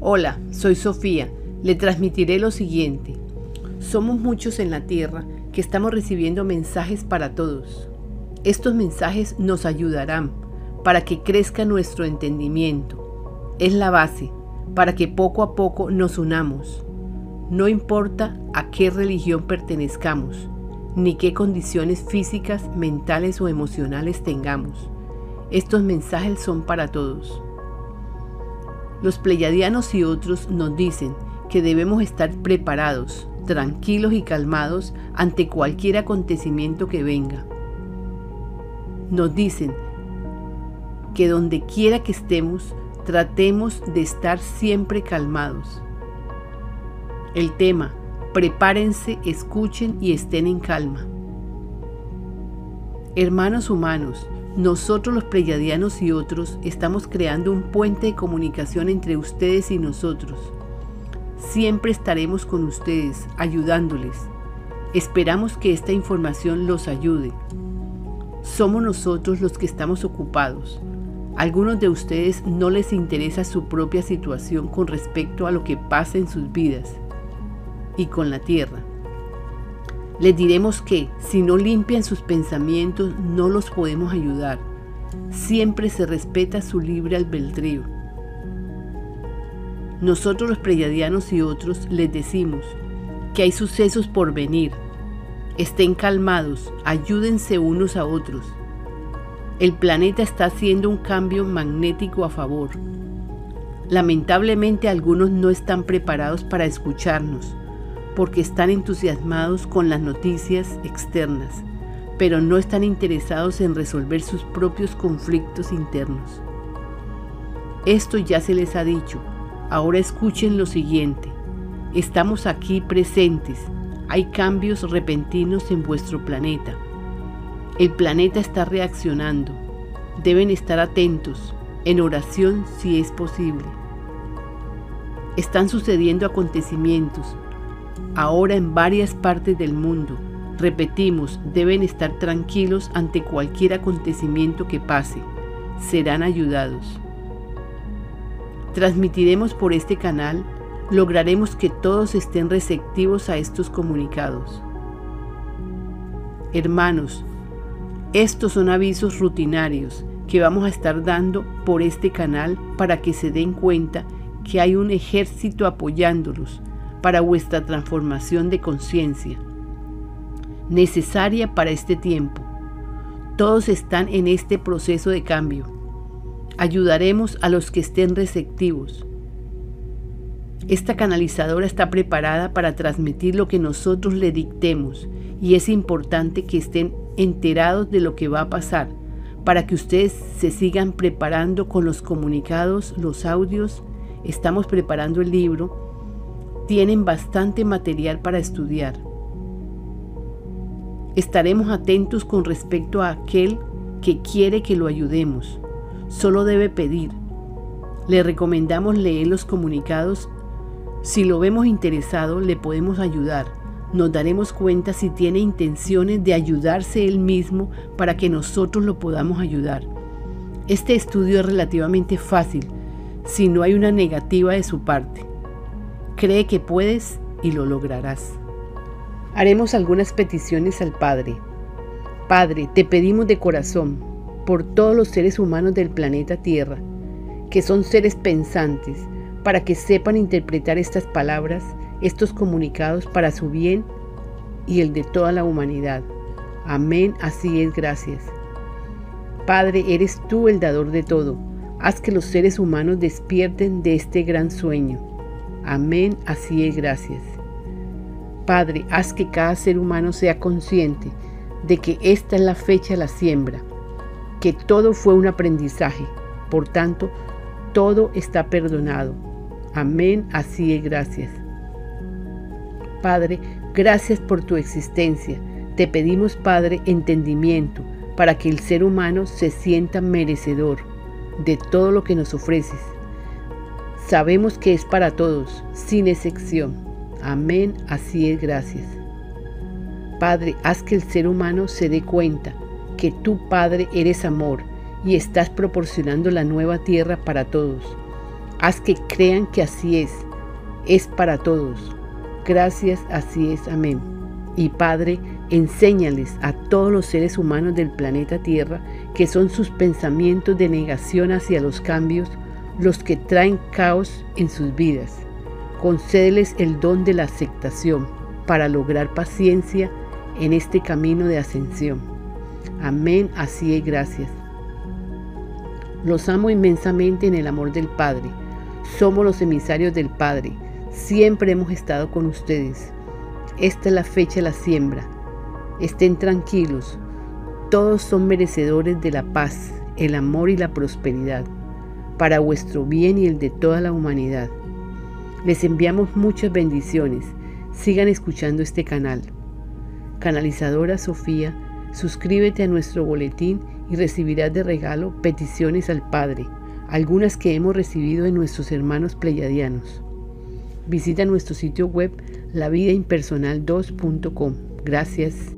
Hola, soy Sofía. Le transmitiré lo siguiente. Somos muchos en la tierra que estamos recibiendo mensajes para todos. Estos mensajes nos ayudarán para que crezca nuestro entendimiento. Es la base para que poco a poco nos unamos. No importa a qué religión pertenezcamos, ni qué condiciones físicas, mentales o emocionales tengamos. Estos mensajes son para todos. Los pleyadianos y otros nos dicen que debemos estar preparados, tranquilos y calmados ante cualquier acontecimiento que venga. Nos dicen que donde quiera que estemos, tratemos de estar siempre calmados. El tema, prepárense, escuchen y estén en calma. Hermanos humanos, nosotros los pleyadianos y otros estamos creando un puente de comunicación entre ustedes y nosotros. Siempre estaremos con ustedes, ayudándoles. Esperamos que esta información los ayude. Somos nosotros los que estamos ocupados. algunos de ustedes no les interesa su propia situación con respecto a lo que pasa en sus vidas y con la tierra. Les diremos que si no limpian sus pensamientos no los podemos ayudar. Siempre se respeta su libre albedrío. Nosotros los preyadianos y otros les decimos que hay sucesos por venir. Estén calmados, ayúdense unos a otros. El planeta está haciendo un cambio magnético a favor. Lamentablemente algunos no están preparados para escucharnos porque están entusiasmados con las noticias externas, pero no están interesados en resolver sus propios conflictos internos. Esto ya se les ha dicho, ahora escuchen lo siguiente. Estamos aquí presentes, hay cambios repentinos en vuestro planeta. El planeta está reaccionando, deben estar atentos, en oración si es posible. Están sucediendo acontecimientos, ahora en varias partes del mundo. Repetimos, deben estar tranquilos ante cualquier acontecimiento que pase. Serán ayudados. Transmitiremos por este canal, lograremos que todos estén receptivos a estos comunicados. Hermanos, estos son avisos rutinarios que vamos a estar dando por este canal para que se den cuenta que hay un ejército apoyándolos para vuestra transformación de conciencia, necesaria para este tiempo. Todos están en este proceso de cambio. Ayudaremos a los que estén receptivos. Esta canalizadora está preparada para transmitir lo que nosotros le dictemos y es importante que estén enterados de lo que va a pasar para que ustedes se sigan preparando con los comunicados, los audios. Estamos preparando el libro tienen bastante material para estudiar. Estaremos atentos con respecto a aquel que quiere que lo ayudemos. Solo debe pedir. Le recomendamos leer los comunicados. Si lo vemos interesado, le podemos ayudar. Nos daremos cuenta si tiene intenciones de ayudarse él mismo para que nosotros lo podamos ayudar. Este estudio es relativamente fácil si no hay una negativa de su parte. Cree que puedes y lo lograrás. Haremos algunas peticiones al Padre. Padre, te pedimos de corazón por todos los seres humanos del planeta Tierra, que son seres pensantes, para que sepan interpretar estas palabras, estos comunicados para su bien y el de toda la humanidad. Amén, así es, gracias. Padre, eres tú el dador de todo. Haz que los seres humanos despierten de este gran sueño. Amén, así es, gracias. Padre, haz que cada ser humano sea consciente de que esta es la fecha de la siembra, que todo fue un aprendizaje, por tanto, todo está perdonado. Amén, así es, gracias. Padre, gracias por tu existencia. Te pedimos, Padre, entendimiento para que el ser humano se sienta merecedor de todo lo que nos ofreces Sabemos que es para todos, sin excepción. Amén, así es, gracias. Padre, haz que el ser humano se dé cuenta que tú, Padre, eres amor y estás proporcionando la nueva tierra para todos. Haz que crean que así es. Es para todos. Gracias, así es. Amén. Y Padre, enséñales a todos los seres humanos del planeta Tierra que son sus pensamientos de negación hacia los cambios los que traen caos en sus vidas. Concédeles el don de la aceptación para lograr paciencia en este camino de ascensión. Amén, así es, gracias. Los amo inmensamente en el amor del Padre. Somos los emisarios del Padre. Siempre hemos estado con ustedes. Esta es la fecha de la siembra. Estén tranquilos. Todos son merecedores de la paz, el amor y la prosperidad, para vuestro bien y el de toda la humanidad. Les enviamos muchas bendiciones. Sigan escuchando este canal. Canalizadora Sofía, suscríbete a nuestro boletín y recibirás de regalo peticiones al Padre algunas que hemos recibido de nuestros hermanos pleyadianos. Visita nuestro sitio web lavidaimpersonal2.com. Gracias.